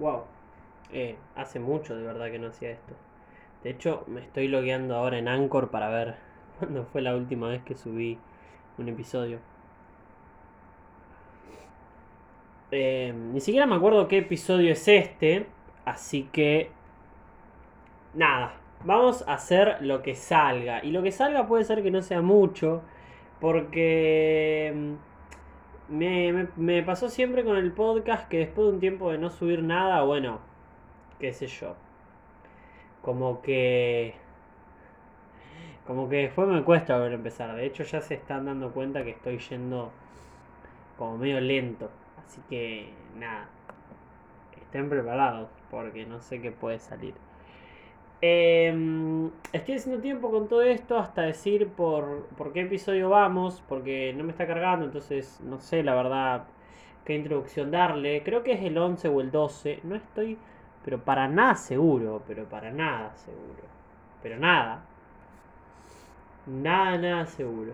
Wow. Eh, hace mucho de verdad que no hacía esto. De hecho, me estoy logueando ahora en Anchor para ver cuándo fue la última vez que subí un episodio. Eh, ni siquiera me acuerdo qué episodio es este. Así que... Nada. Vamos a hacer lo que salga. Y lo que salga puede ser que no sea mucho. Porque... Me, me- me pasó siempre con el podcast que después de un tiempo de no subir nada, bueno, qué sé yo. Como que... Como que después me cuesta volver a empezar. De hecho ya se están dando cuenta que estoy yendo como medio lento. Así que nada. Estén preparados porque no sé qué puede salir. Em, estoy haciendo tiempo con todo esto hasta decir por, por qué episodio vamos, porque no me está cargando, entonces no sé la verdad qué introducción darle. Creo que es el 11 o el 12, no estoy, pero para nada seguro, pero para nada seguro. Pero nada. Nada, nada seguro.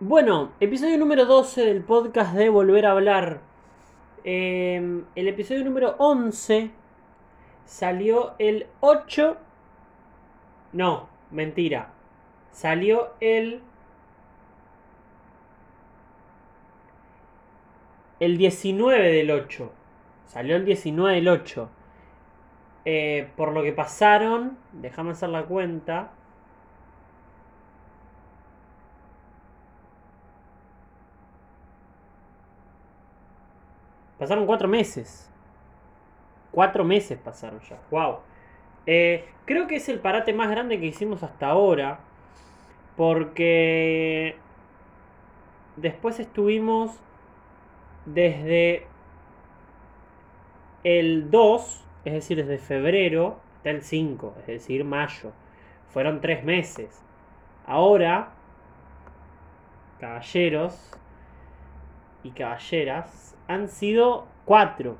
Bueno, episodio número 12 del podcast de Volver a Hablar. Eh, el episodio número 11 salió el 8. No, mentira. Salió el. El 19 del 8. Salió el 19 del 8. Eh, por lo que pasaron, déjame hacer la cuenta. Pasaron cuatro meses. Cuatro meses pasaron ya. Wow. creo que es el parate más grande que hicimos hasta ahora. Porque después estuvimos desde el 2, es decir, desde febrero, hasta el 5, es decir, mayo. Fueron tres meses. Ahora, caballeros y caballeras, han sido cuatro.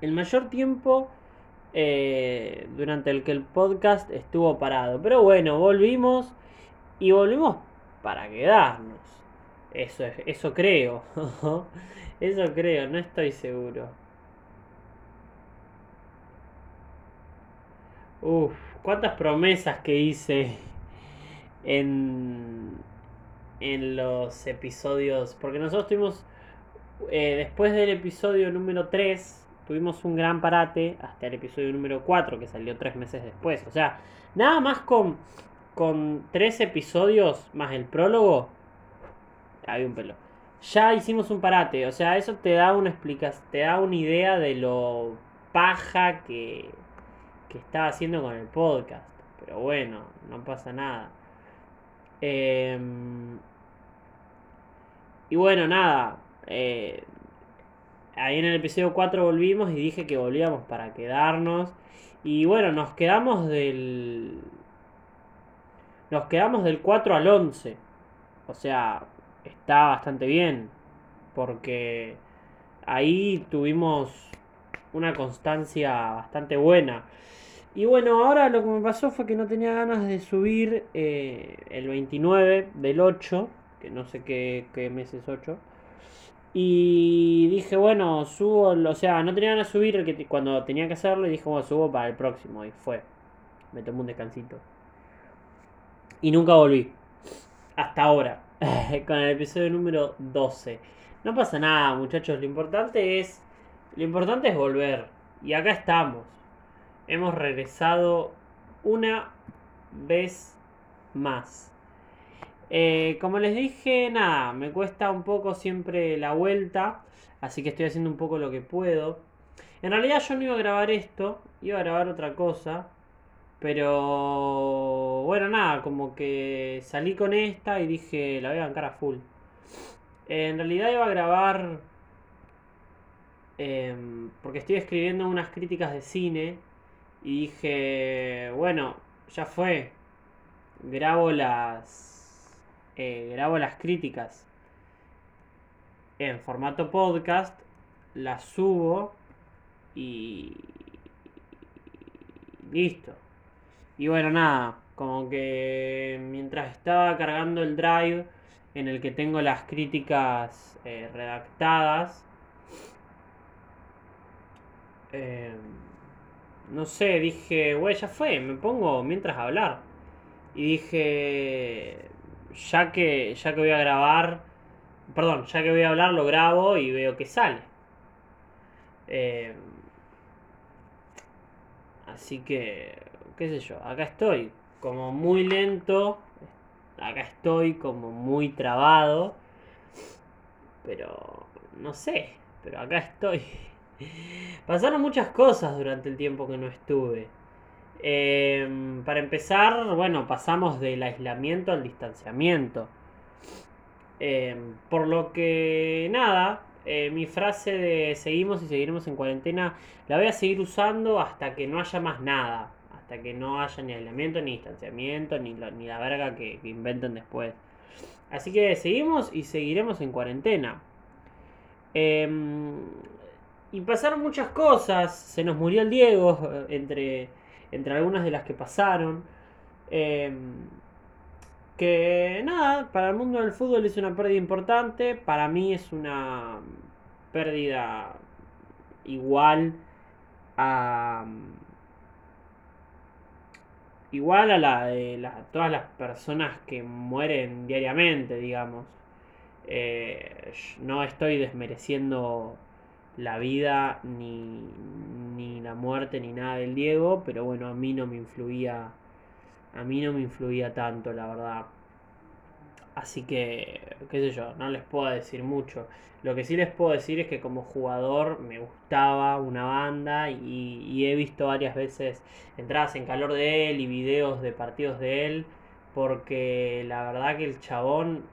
El mayor tiempo eh, durante el que el podcast estuvo parado. Pero bueno, volvimos y volvimos para quedarnos. Eso, es, eso creo. eso creo, no estoy seguro. Uf, cuántas promesas que hice en, en los episodios. Porque nosotros tuvimos, eh, después del episodio número 3, tuvimos un gran parate hasta el episodio número 4, que salió tres meses después. O sea, nada más con, con tres episodios más el prólogo, hay un pelo. Ya hicimos un parate, o sea, eso te da una explicación, te da una idea de lo paja que, que estaba haciendo con el podcast. Pero bueno, no pasa nada. Eh, y bueno, nada. Eh, ahí en el episodio 4 volvimos y dije que volvíamos para quedarnos. Y bueno, nos quedamos del... Nos quedamos del 4 al 11. O sea, está bastante bien. Porque ahí tuvimos una constancia bastante buena. Y bueno, ahora lo que me pasó fue que no tenía ganas de subir eh, el 29 del 8, que no sé qué, qué mes es 8. Y dije, bueno, subo, o sea, no tenía ganas de subir que cuando tenía que hacerlo y dije, bueno, subo para el próximo. Y fue. Me tomé un descansito. Y nunca volví. Hasta ahora. Con el episodio número 12. No pasa nada, muchachos. Lo importante es. Lo importante es volver. Y acá estamos. Hemos regresado una vez más. Eh, como les dije, nada, me cuesta un poco siempre la vuelta, así que estoy haciendo un poco lo que puedo. En realidad yo no iba a grabar esto, iba a grabar otra cosa, pero bueno, nada, como que salí con esta y dije, la voy a bancar a full. En realidad iba a grabar, em, porque estoy escribiendo unas críticas de cine y dije, bueno, ya fue, grabo las eh, grabo las críticas en formato podcast, las subo y listo. Y bueno, nada, como que mientras estaba cargando el drive en el que tengo las críticas eh, redactadas. Eh, no sé, dije, güey, ya fue, me pongo mientras hablar. Y dije, ya que, ya que voy a grabar, perdón, ya que voy a hablar, lo grabo y veo que sale. Eh, así que, qué sé yo, acá estoy, como muy lento, acá estoy como muy trabado, pero no sé, pero acá estoy. Pasaron muchas cosas durante el tiempo que no estuve. Em, para empezar, bueno, pasamos del aislamiento al distanciamiento. Em, por lo que, nada, eh, mi frase de seguimos y seguiremos en cuarentena la voy a seguir usando hasta que no haya más nada. Hasta que no haya ni aislamiento, ni distanciamiento, ni, ni la verga que, inventen después. Así que seguimos y seguiremos en cuarentena. Eh, y pasaron muchas cosas. Se nos murió el Diego, eh, entre, entre algunas de las que pasaron. Em, que nada, para el mundo del fútbol es una pérdida importante. Para mí es una pérdida igual a. Igual a la de todas las personas que mueren diariamente, digamos. Eh, no estoy desmereciendo la vida, ni, ni la muerte, ni nada del Diego, pero bueno, a mí no me influía, a mí no me influía tanto, la verdad. Así que, qué sé yo, no les puedo decir mucho. Lo que sí les puedo decir es que como jugador me gustaba una banda y, y, he visto varias veces entradas en calor de él y videos de partidos de él, porque la verdad que el chabón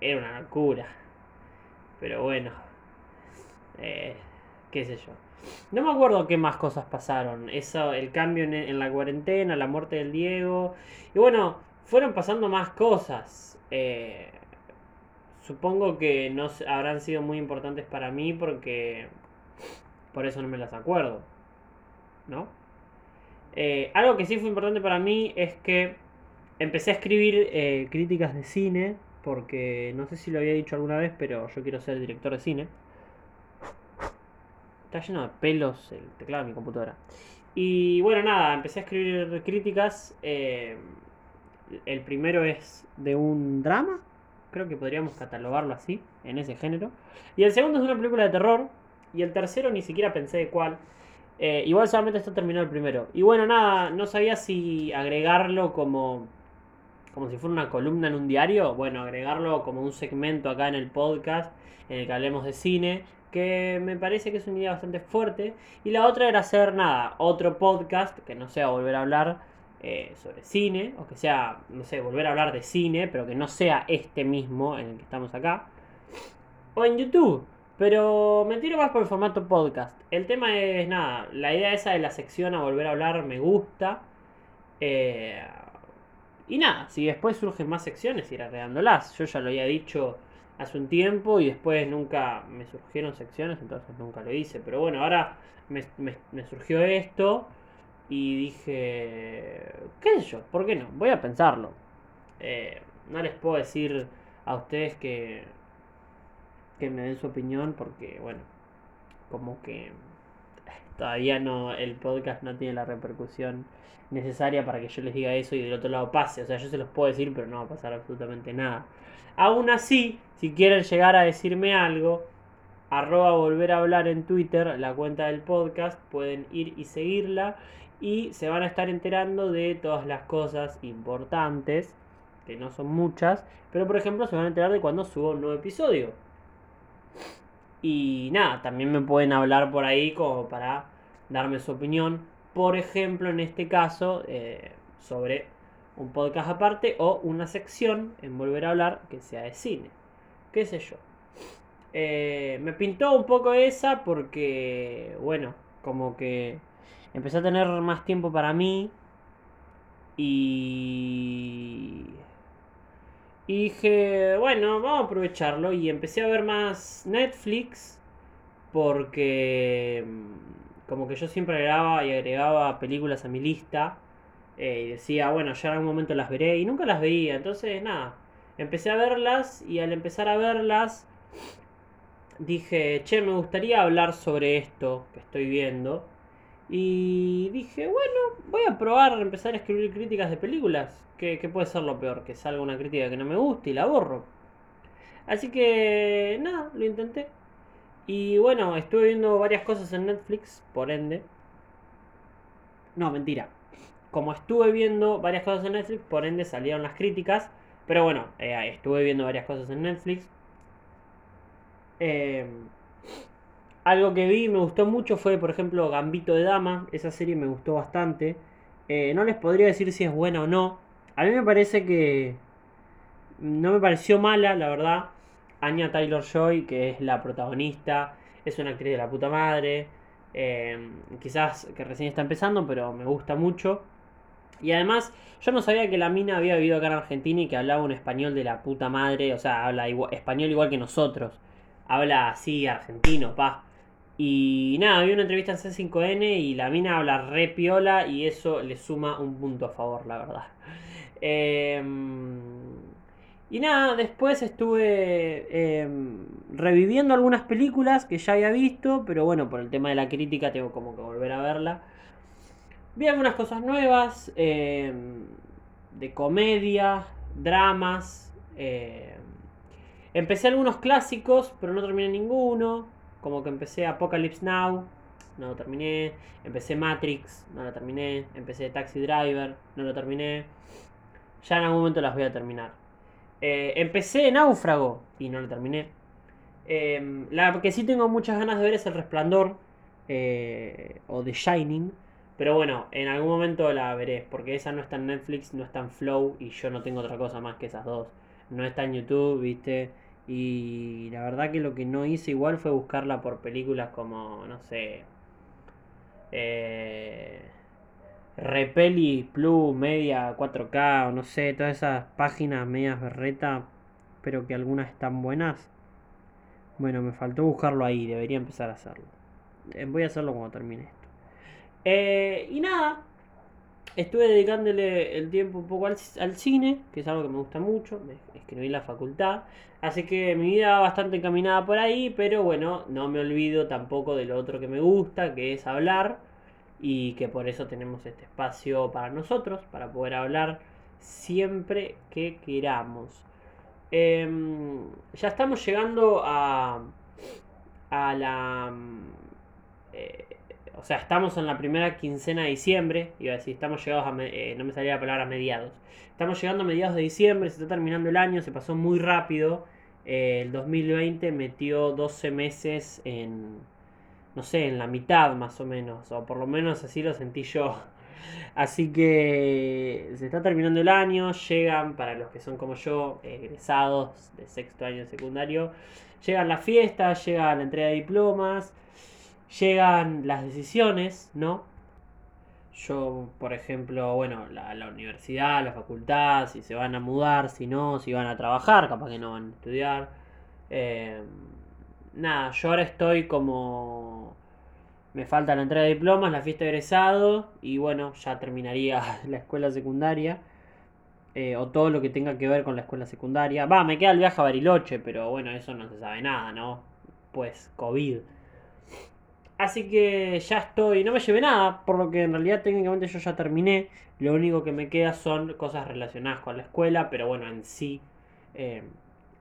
era una locura. Pero bueno, eh, qué sé yo. No me acuerdo qué más cosas pasaron. Eso, el cambio en, la cuarentena, la muerte del Diego. Y bueno, fueron pasando más cosas. Eh, supongo que no habrán sido muy importantes para mí porque por eso no me las acuerdo. ¿No? Eh, algo que sí fue importante para mí es que empecé a escribir críticas de cine porque no sé si lo había dicho alguna vez, pero yo quiero ser director de cine. Está lleno de pelos el teclado de mi computadora. Y bueno, nada, empecé a escribir críticas. Eh, el primero es de un drama, creo que podríamos catalogarlo así, en ese género. Y el segundo es una película de terror. Y el tercero ni siquiera pensé de cuál. Eh, igual solamente está terminado el primero. Y bueno, nada, no sabía si agregarlo como, como si fuera una columna en un diario. Bueno, agregarlo como un segmento acá en el podcast en el que hablemos de cine que me parece que es una idea bastante fuerte. Y la otra era hacer nada, otro podcast que no sea volver a hablar eh, sobre cine, o que sea, no sé, volver a hablar de cine, pero que no sea este mismo en el que estamos acá. O en YouTube. Pero me tiro más por el formato podcast. El tema es nada, la idea esa de la sección a volver a hablar me gusta. Eh, y nada, si después surgen más secciones, ir agregándolas. Yo ya lo había dicho hace un tiempo y después nunca me surgieron secciones, entonces nunca lo hice. Pero bueno, ahora me, surgió esto y dije, ¿qué sé yo? ¿Por qué no? Voy a pensarlo. Eh, no les puedo decir a ustedes que, que me den su opinión porque, bueno, como que todavía no, el podcast no tiene la repercusión necesaria para que yo les diga eso y del otro lado pase. O sea, yo se los puedo decir, pero no va a pasar absolutamente nada. Aún así, si quieren llegar a decirme algo, arroba volver a hablar en Twitter, la cuenta del podcast, pueden ir y seguirla y se van a estar enterando de todas las cosas importantes, que no son muchas, pero por ejemplo se van a enterar de cuando subo un nuevo episodio. Y nada, también me pueden hablar por ahí como para darme su opinión, por ejemplo en este caso, eh, sobre un podcast aparte o una sección en volver a hablar que sea de cine. Qué sé yo. Eh, me pintó un poco esa porque, bueno, como que empecé a tener más tiempo para mí y... Dije, bueno, vamos a aprovecharlo y empecé a ver más Netflix porque mm, como que yo siempre agregaba y agregaba películas a mi lista eh, y decía, bueno, ya en algún momento las veré y nunca las veía. Entonces, nada, Empecé a verlas y al empezar a verlas dije, che, me gustaría hablar sobre esto que estoy viendo. Y dije, bueno, voy a probar a empezar a escribir críticas de películas. Que, puede ser lo peor, que salga una crítica que no me guste y la borro. Así que, nada, lo intenté. Y bueno, estuve viendo varias cosas en Netflix, por ende. No, mentira. Como estuve viendo varias cosas en Netflix, por ende salieron las críticas. Pero bueno, eh, estuve viendo varias cosas en Netflix. Eh, algo que vi me gustó mucho fue, por ejemplo, Gambito de Dama. Esa serie me gustó bastante. Eh, no les podría decir si es buena o no. A mí me parece que no me pareció mala, la verdad. Anya Taylor Joy, que es la protagonista, es una actriz de la puta madre. Quizás que recién está empezando, pero me gusta mucho. Y además, yo no sabía que la mina había vivido acá en Argentina y que hablaba un español de la puta madre. O sea, habla español igual que nosotros. Habla así, argentino, pa. Y nada, vi una entrevista en C5N y la mina habla re piola y eso le suma un punto a favor, la verdad. Em, y nada, después estuve em, reviviendo algunas películas que ya había visto, pero bueno, por el tema de la crítica tengo como que volver a verla. Vi algunas cosas nuevas, em, de comedia, dramas. empecé algunos clásicos, pero no terminé ninguno. Como que empecé Apocalypse Now, no lo terminé. Empecé Matrix, no lo terminé. Empecé Taxi Driver, no lo terminé. Ya en algún momento las voy a terminar. Eh, empecé Náufrago y no lo terminé. Em, la que sí tengo muchas ganas de ver es El Resplandor eh, o The Shining. Pero bueno, en algún momento la veré, porque esa no está en Netflix, no está en Flow y yo no tengo otra cosa más que esas dos. No está en YouTube, viste. Y la verdad que lo que no hice igual fue buscarla por películas como, no sé, eh, Repeli Plus, Media 4K, o no sé, todas esas páginas medias berreta, pero que algunas están buenas. Bueno, me faltó buscarlo ahí, debería empezar a hacerlo. Eh, voy a hacerlo cuando termine. Eh, y nada, estuve dedicándole el tiempo un poco al, cine, que es algo que me gusta mucho, escribí en la facultad, así que mi vida va bastante encaminada por ahí, pero bueno, no me olvido tampoco de lo otro que me gusta, que es hablar, y que por eso tenemos este espacio para nosotros, para poder hablar siempre que queramos. Em, ya estamos llegando a, a la... Eh, o sea, estamos en la primera quincena de diciembre, iba a decir, estamos llegados a, eh, no me salía la palabra mediados, estamos llegando a mediados de diciembre, se está terminando el año, se pasó muy rápido, eh, el 2020 metió 12 meses en, no sé, en la mitad más o menos, o por lo menos así lo sentí yo. Así que se está terminando el año, llegan, para los que son como yo, egresados de sexto año secundario, llegan las fiestas, llega la entrega de diplomas, llegan las decisiones, ¿no? Yo, por ejemplo, bueno, la, universidad, la facultad, si se van a mudar, si no, si van a trabajar, capaz que no van a estudiar. Eh, nada, yo ahora estoy como... Me falta la entrega de diplomas, la fiesta de egresado y bueno, ya terminaría la escuela secundaria. Eh, o todo lo que tenga que ver con la escuela secundaria. Va, me queda el viaje a Bariloche, pero bueno, eso no se sabe nada, ¿no? Pues COVID. Así que ya estoy, no me llevé nada, por lo que en realidad técnicamente yo ya terminé. Lo único que me queda son cosas relacionadas con la escuela, pero bueno, en sí, eh,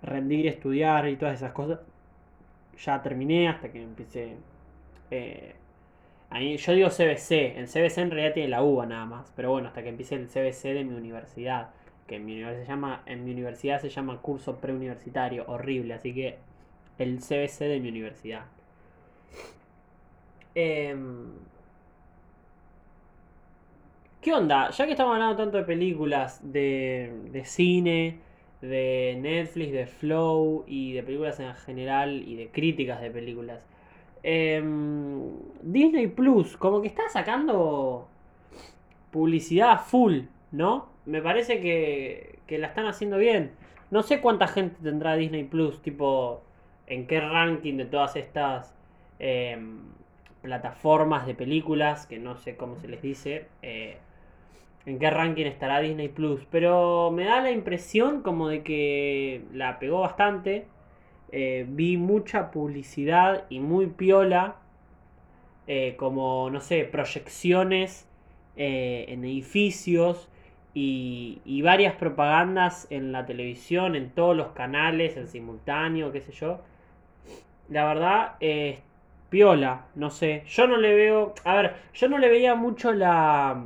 rendir, estudiar y todas esas cosas, ya terminé hasta que empecé. Eh, ahí, yo digo CBC, el CBC en realidad tiene la UBA nada más, pero bueno, hasta que empiece el CBC de mi universidad, que en mi universidad se llama, en mi universidad se llama curso preuniversitario, horrible, así que el CBC de mi universidad. Em, ¿Qué onda? Ya que estamos hablando tanto de películas, de, cine, de Netflix, de Flow y de películas en general y de críticas de películas. Em, Disney Plus, como que está sacando publicidad full, ¿no? Me parece que, la están haciendo bien. No sé cuánta gente tendrá Disney Plus, tipo, en qué ranking de todas estas em, plataformas de películas, que no sé cómo se les dice, eh, en qué ranking estará Disney Plus. Pero me da la impresión como de que la pegó bastante. Eh, vi mucha publicidad y muy piola. Eh, como, no sé, proyecciones eh, en edificios y, y, varias propagandas en la televisión, en todos los canales, en simultáneo, qué sé yo. La verdad, es piola, no sé. Yo no le veo. A ver, yo no le veía mucho la.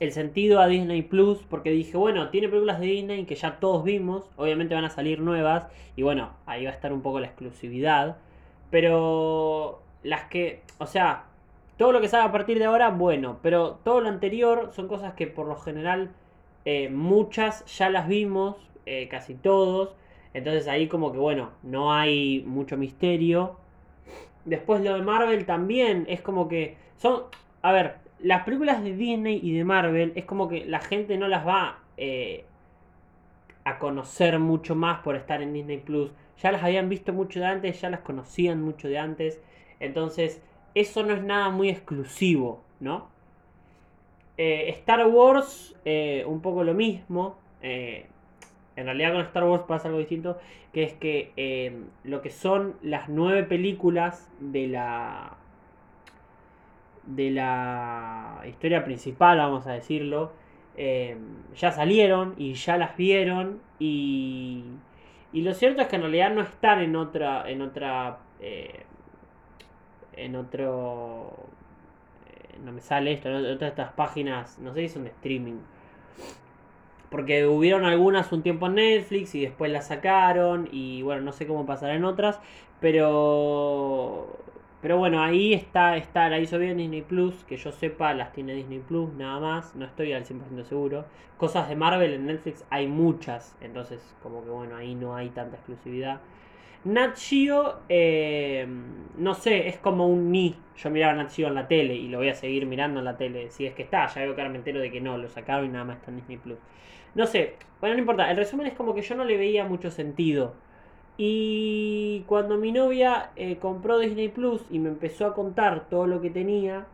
El sentido a Disney Plus, porque dije, bueno, tiene películas de Disney que ya todos vimos, obviamente van a salir nuevas, y bueno, ahí va a estar un poco la exclusividad, pero las que, o sea, todo lo que salga a partir de ahora, bueno, pero todo lo anterior son cosas que por lo general eh, muchas ya las vimos, eh, casi todos, entonces ahí como que bueno, no hay mucho misterio. Después lo de Marvel también es como que son, a ver, las películas de Disney y de Marvel es como que la gente no las va eh, a conocer mucho más por estar en Disney Plus. Ya las habían visto mucho de antes, ya las conocían mucho de antes. Entonces, eso no es nada muy exclusivo, ¿no? Eh, Star Wars, eh, un poco lo mismo. En realidad con Star Wars pasa algo distinto, que es que lo que son las nueve películas de la de la historia principal, vamos a decirlo, eh, ya salieron y ya las vieron y, y lo cierto es que en realidad no están en otra, en otra, eh, en otro, eh, no me sale esto, en otras estas páginas, no sé si son de streaming. Porque hubieron algunas un tiempo en Netflix y después las sacaron y bueno, no sé cómo pasará en otras, pero pero bueno, ahí está, está, la hizo bien Disney Plus, que yo sepa las tiene Disney Plus, nada más, no estoy al 100% seguro. Cosas de Marvel en Netflix hay muchas, entonces como que bueno, ahí no hay tanta exclusividad. Nat Geo, eh, no sé, es como un ni. Yo miraba Nat Geo en la tele y lo voy a seguir mirando en la tele, si es que está, ya veo que de que no, lo sacaron y nada más está en Disney Plus. No sé, bueno, no importa, el resumen es como que yo no le veía mucho sentido y cuando mi novia eh, compró Disney Plus y me empezó a contar todo lo que tenía,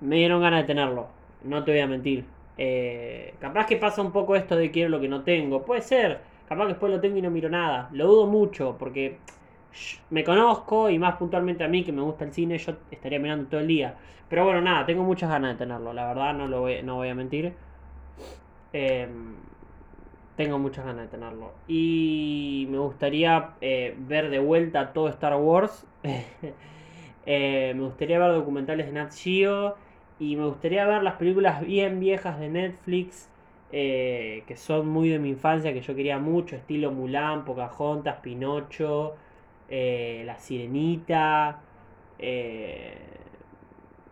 me dieron ganas de tenerlo. No te voy a mentir. Eh, capaz que pasa un poco esto de quiero lo que no tengo. Puede ser. Capaz que después lo tengo y no miro nada. Lo dudo mucho porque me conozco y más puntualmente a mí que me gusta el cine, yo estaría mirando todo el día. Pero bueno, nada, tengo muchas ganas de tenerlo. La verdad, no, lo voy, no voy a mentir. Eh, tengo muchas ganas de tenerlo. Y me gustaría eh, ver de vuelta todo Star Wars. Eh, me gustaría ver documentales de Nat Geo. Y me gustaría ver las películas bien viejas de Netflix. Eh, que son muy de mi infancia, que yo quería mucho. Estilo Mulan, Pocahontas, Pinocho. La Sirenita.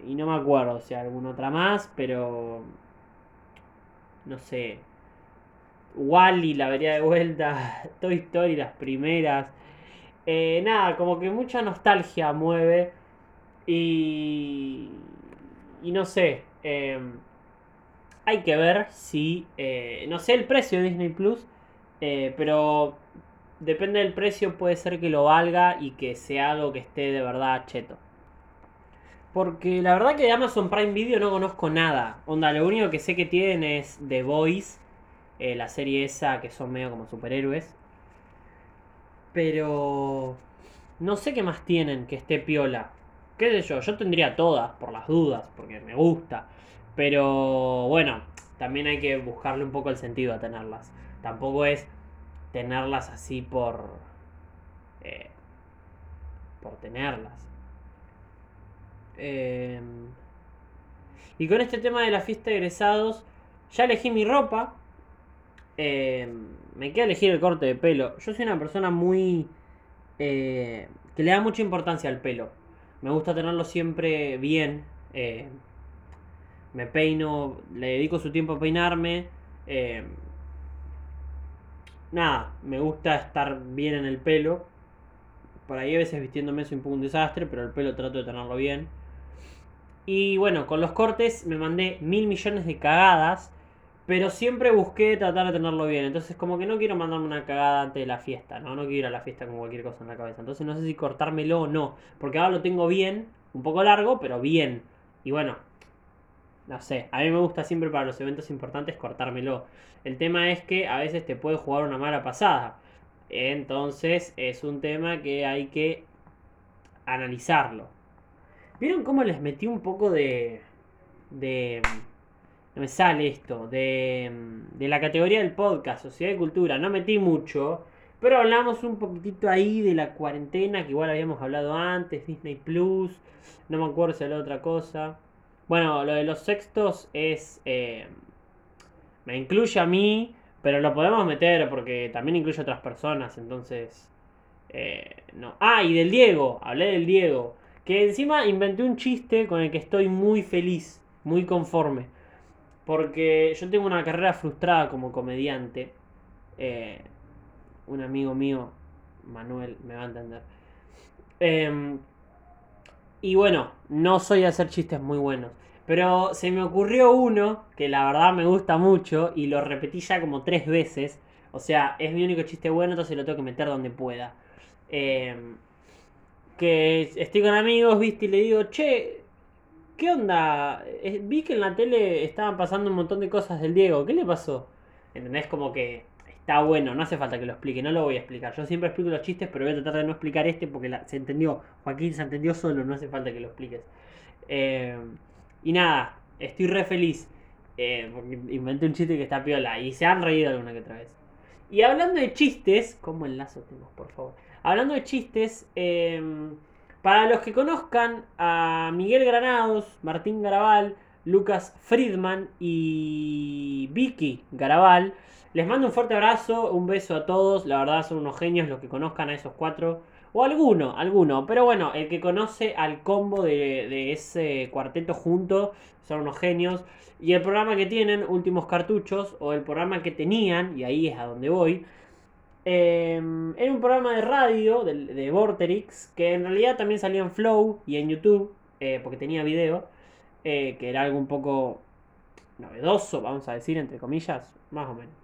y no me acuerdo si alguna otra más. Pero... No sé. Wally la vería de vuelta, Toy Story las primeras. Eh, nada, como que mucha nostalgia mueve y, y no sé, em, hay que ver si, eh, no sé el precio de Disney Plus, eh, pero depende del precio, puede ser que lo valga y que sea algo que esté de verdad cheto. Porque la verdad que de Amazon Prime Video no conozco nada. Onda, lo único que sé que tienen es The Voice eh, la serie esa que son medio como superhéroes. Pero no sé qué más tienen que esté piola. ¿Qué sé yo? Yo tendría todas, por las dudas, porque me gusta. Pero bueno, también hay que buscarle un poco el sentido a tenerlas. Tampoco es tenerlas así por. Eh, por tenerlas. Em, y con este tema de la fiesta de egresados, ya elegí mi ropa. Eh, me queda elegir el corte de pelo. Yo soy una persona muy... Eh, que le da mucha importancia al pelo. Me gusta tenerlo siempre bien. Eh, me peino, le dedico su tiempo a peinarme. nada, me gusta estar bien en el pelo. Por ahí a veces vistiéndome soy un poco un desastre, pero el pelo trato de tenerlo bien. Y bueno, con los cortes me mandé mil millones de cagadas pero siempre busqué tratar de tenerlo bien. Entonces, como que no quiero mandarme una cagada antes de la fiesta, ¿no? No quiero ir a la fiesta con cualquier cosa en la cabeza. Entonces, no sé si cortármelo o no. Porque ahora lo tengo bien, un poco largo, pero bien. Y bueno, no sé, a mí me gusta siempre para los eventos importantes cortármelo. El tema es que a veces te puede jugar una mala pasada. Entonces es un tema que hay que analizarlo. ¿Vieron cómo les metí un poco de... de... No me sale esto, de, de la categoría del podcast, sociedad y cultura. No metí mucho, pero hablamos un poquitito ahí de la cuarentena, que igual habíamos hablado antes, Disney Plus, no me acuerdo si era otra cosa. Bueno, lo de los sextos es... Eh, me incluye a mí, pero lo podemos meter porque también incluye a otras personas, entonces... Eh, no. Ah, y del Diego, hablé del Diego. Que encima inventé un chiste con el que estoy muy feliz, muy conforme. Porque yo tengo una carrera frustrada como comediante. Eh, un amigo mío, Manuel, me va a entender. Em, y bueno, no soy a hacer chistes muy buenos. Pero se me ocurrió uno que la verdad me gusta mucho y lo repetí ya como tres veces. O sea, es mi único chiste bueno, entonces lo tengo que meter donde pueda. Em, que estoy con amigos, viste, y le digo, che, ¿qué onda? Eh, vi que en la tele estaban pasando un montón de cosas del Diego, ¿qué le pasó? ¿Entendés? Como que está bueno, no hace falta que lo explique, no lo voy a explicar. Yo siempre explico los chistes, pero voy a tratar de no explicar este porque se entendió. Joaquín se entendió solo, no hace falta que lo expliques. Em, y nada, estoy re feliz. Eh, porque inventé un chiste que está piola y se han reído alguna que otra vez. Y hablando de chistes, ¿cómo enlazo tengo, por favor? Hablando de chistes, em, para los que conozcan a Miguel Granados, Martín Garabal, Lucas Friedman y Vicky Garabal, les mando un fuerte abrazo, un beso a todos. La verdad son unos genios los que conozcan a esos cuatro. O alguno, alguno. Pero bueno, el que conoce al combo de, ese cuarteto junto son unos genios. Y el programa que tienen, Últimos Cartuchos, o el programa que tenían, y ahí es a donde voy, eh, era un programa de radio de, de, Vorterix, que en realidad también salía en Flow y en YouTube, eh, porque tenía video, eh, que era algo un poco novedoso, vamos a decir, entre comillas, más o menos.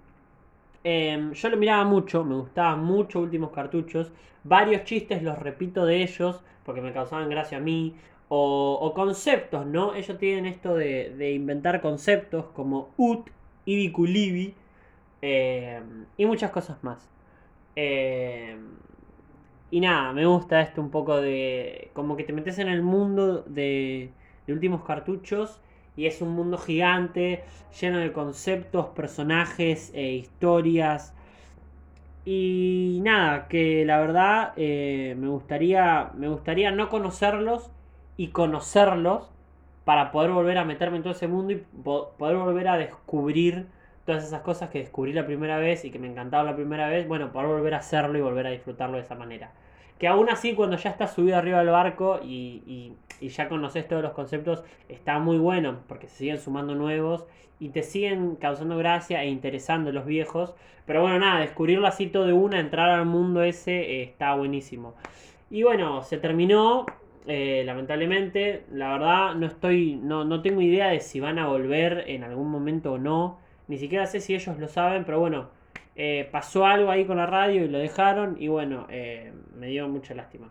Em, yo lo miraba mucho, me gustaban mucho últimos cartuchos. Varios chistes los repito de ellos porque me causaban gracia a mí. O, conceptos, ¿no? Ellos tienen esto de, inventar conceptos como ut, ibiculibi em, y muchas cosas más. Em, y nada, me gusta esto un poco de. como que te metes en el mundo de, de últimos cartuchos y es un mundo gigante, lleno de conceptos, personajes e historias. Y nada, que la verdad eh, me, gustaría, me gustaría no conocerlos y conocerlos para poder volver a meterme en todo ese mundo y poder volver a descubrir todas esas cosas que descubrí la primera vez y que me encantaban la primera vez, bueno, poder volver a hacerlo y volver a disfrutarlo de esa manera. Que aún así cuando ya estás subido arriba del barco y y ya conoces todos los conceptos, está muy bueno porque se siguen sumando nuevos y te siguen causando gracia e interesando los viejos. Pero bueno, nada, descubrirlo así todo de una, entrar al mundo ese, eh, está buenísimo. Y bueno, se terminó, eh, lamentablemente. La verdad, no estoy, no, no tengo idea de si van a volver en algún momento o no. Ni siquiera sé si ellos lo saben, pero bueno, eh, pasó algo ahí con la radio y lo dejaron y bueno, me dio mucha lástima.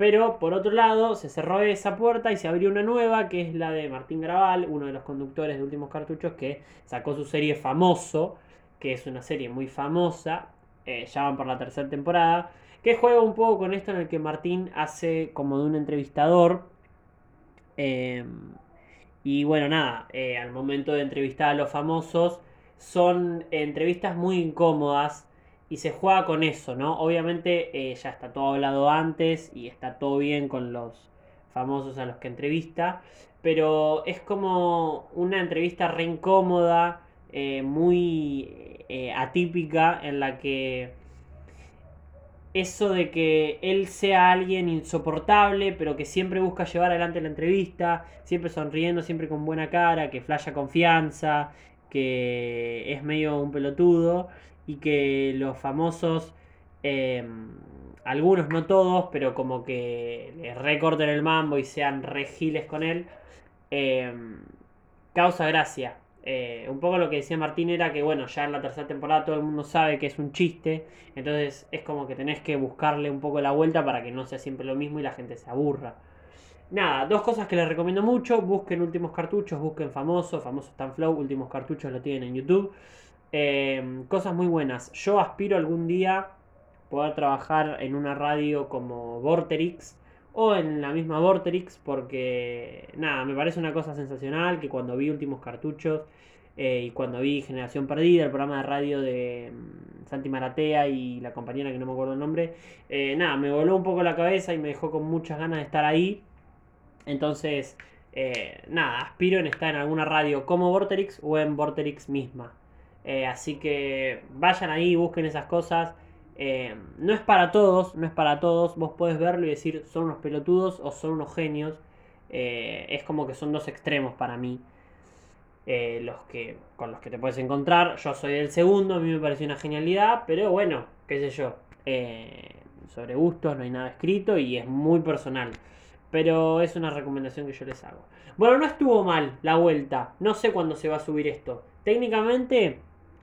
Pero por otro lado, se cerró esa puerta y se abrió una nueva, que es la de Martín Graval, uno de los conductores de Últimos Cartuchos, que sacó su serie Famoso, que es una serie muy famosa, eh, ya van por la tercera temporada, que juega un poco con esto en el que Martín hace como de un entrevistador. Y bueno, nada, eh, al momento de entrevistar a los famosos, son entrevistas muy incómodas y se juega con eso, ¿no? Obviamente eh, ya está todo hablado antes y está todo bien con los famosos a los que entrevista, pero es como una entrevista re incómoda, eh, muy atípica, en la que eso de que él sea alguien insoportable, pero que siempre busca llevar adelante la entrevista, siempre sonriendo, siempre con buena cara, que flasha confianza, que es medio un pelotudo y que los famosos, em, algunos no todos, pero como que le recorten el mambo y sean regiles con él, em, causa gracia. Eh, un poco lo que decía Martín era que, bueno, ya en la tercera temporada todo el mundo sabe que es un chiste, entonces es como que tenés que buscarle un poco la vuelta para que no sea siempre lo mismo y la gente se aburra. nada, dos cosas que les recomiendo mucho. Busquen últimos cartuchos, busquen famoso, famoso Flow, últimos cartuchos lo tienen en YouTube. Eh, cosas muy buenas. Yo aspiro algún día poder trabajar en una radio como Vorterix o en la misma Vorterix porque nada, me parece una cosa sensacional que cuando vi últimos cartuchos eh, y cuando vi Generación Perdida, el programa de radio de mm, Santi Maratea y la compañera que no me acuerdo el nombre, eh, nada, me voló un poco la cabeza y me dejó con muchas ganas de estar ahí. Entonces, eh, nada, aspiro en estar en alguna radio como Vorterix o en Vorterix misma. así que vayan ahí, busquen esas cosas. No es para todos, no es para todos. Vos podés verlo y decir son unos pelotudos o son unos genios. es como que son dos extremos para mí. Eh, los que, con los que te puedes encontrar. Yo soy el segundo, a mí me pareció una genialidad, pero bueno, qué sé yo. Eh, sobre gustos no hay nada escrito y es muy personal. Pero es una recomendación que yo les hago. Bueno, no estuvo mal la vuelta. No sé cuándo se va a subir esto. Técnicamente,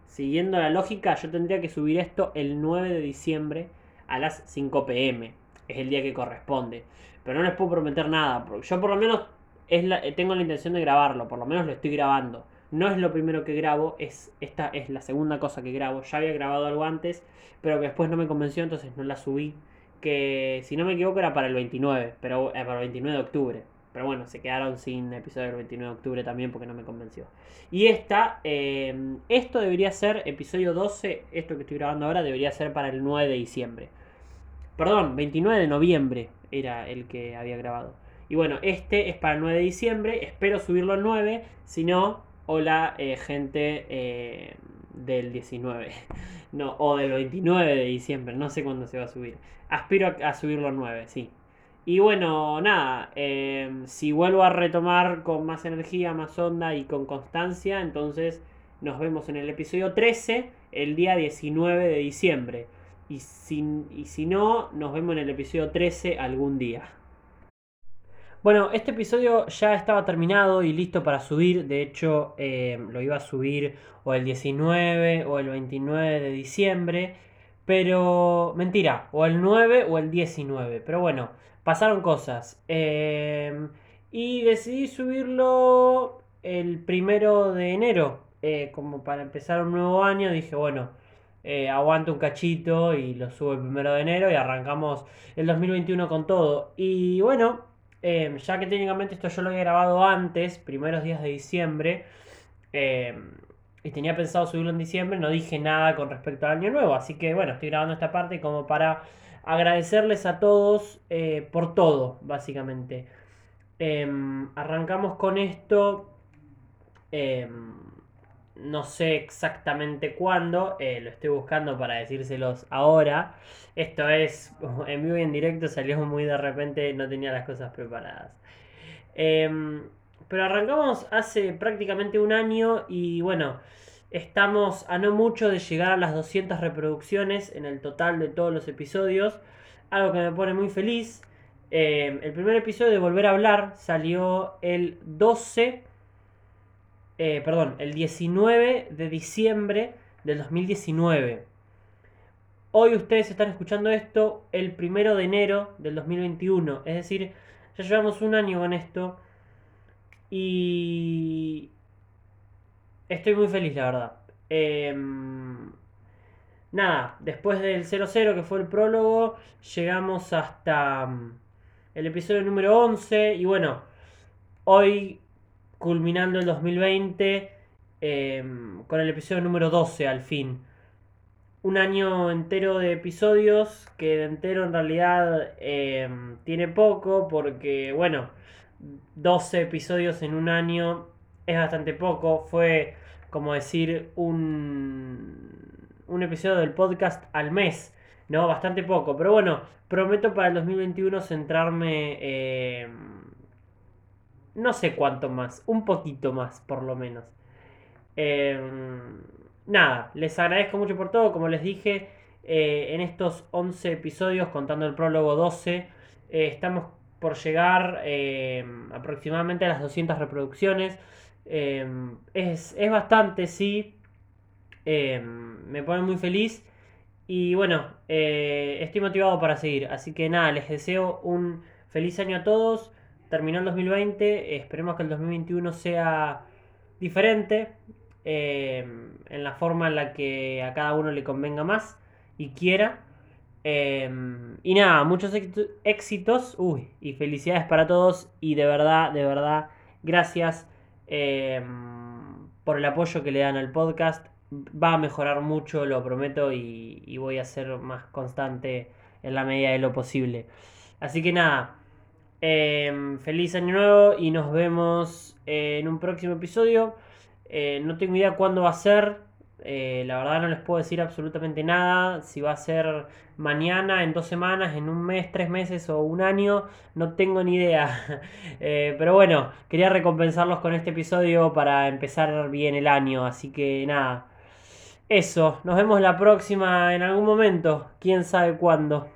siguiendo la lógica, yo tendría que subir esto el 9 de diciembre a las 5 pm. Es el día que corresponde. Pero no les puedo prometer nada. Porque yo por lo menos eh, tengo la intención de grabarlo, por lo menos lo estoy grabando. No es lo primero que grabo, es, esta es la segunda cosa que grabo. Ya había grabado algo antes, pero que después no me convenció, entonces no la subí. Que si no me equivoco era para el 29, pero eh, para el 29 de octubre. Pero bueno, se quedaron sin episodio del 29 de octubre también porque no me convenció. Y esta, eh, esto debería ser episodio 12, esto que estoy grabando ahora debería ser para el 9 de diciembre. Perdón, 29 de noviembre era el que había grabado. Y bueno, este es para el 9 de diciembre. Espero subirlo el 9. Si no, hola eh, gente eh, del 19. No, o del 29 de diciembre. No sé cuándo se va a subir. Aspiro a, subirlo el 9, sí. Y bueno, nada. Em, si vuelvo a retomar con más energía, más onda y con constancia, entonces nos vemos en el episodio 13 el día 19 de diciembre. Y si, y si no, nos vemos en el episodio 13 algún día. Bueno, este episodio ya estaba terminado y listo para subir. De hecho, eh, lo iba a subir o el 19 o el 29 de diciembre. Pero mentira, o el 9 o el 19. Pero bueno, pasaron cosas. Eh, y decidí subirlo el primero de enero. Eh, como para empezar un nuevo año. Dije, bueno, aguanto un cachito y lo subo el primero de enero y arrancamos el 2021 con todo. Y bueno, Em, ya que técnicamente esto yo lo había grabado antes, primeros días de diciembre, em, y tenía pensado subirlo en diciembre, no dije nada con respecto al año nuevo, así que bueno, estoy grabando esta parte como para agradecerles a todos eh, por todo, básicamente. Em, arrancamos con esto no sé exactamente cuándo, eh, lo estoy buscando para decírselos ahora. Esto es en vivo y en directo, salió muy de repente, no tenía las cosas preparadas. Em, pero arrancamos hace prácticamente un año y bueno, estamos a no mucho de llegar a las 200 reproducciones en el total de todos los episodios, algo que me pone muy feliz. Em, el primer episodio de Volver a hablar salió el 12 eh, perdón, el 19 de diciembre del 2019. Hoy ustedes están escuchando esto el primero de enero del 2021. Es decir, ya llevamos un año con esto. Y estoy muy feliz, la verdad. Em, nada, después del 00 que fue el prólogo, llegamos hasta mm, el episodio número 11. Y bueno, hoy culminando el 2020 em, con el episodio número 12 al fin. Un año entero de episodios que de entero en realidad em, tiene poco porque, bueno, 12 episodios en un año es bastante poco. Fue como decir un, un episodio del podcast al mes. No, bastante poco. Pero bueno, prometo para el 2021 centrarme eh, no sé cuánto más, un poquito más por lo menos. Em, nada, les agradezco mucho por todo, como les dije, eh, en estos 11 episodios, contando el prólogo 12, eh, estamos por llegar em, aproximadamente a las 200 reproducciones. Em, es, es, bastante, sí. me pone muy feliz. Y bueno, eh, estoy motivado para seguir. Así que nada, les deseo un feliz año a todos terminó el 2020, esperemos que el 2021 sea diferente eh, en la forma en la que a cada uno le convenga más y quiera. Y nada, muchos éxitos uy, y felicidades para todos y de verdad, de verdad, gracias eh, por el apoyo que le dan al podcast. Va a mejorar mucho, lo prometo, y, y voy a ser más constante en la medida de lo posible. Así que nada, Em, feliz año nuevo y nos vemos en un próximo episodio. Eh, no tengo idea cuándo va a ser. Eh, la verdad no les puedo decir absolutamente nada. Si va a ser mañana, en dos semanas, en un mes, tres meses o un año. No tengo ni idea. Eh, pero bueno, quería recompensarlos con este episodio para empezar bien el año. Así que nada. Eso, nos vemos la próxima en algún momento. Quién sabe cuándo.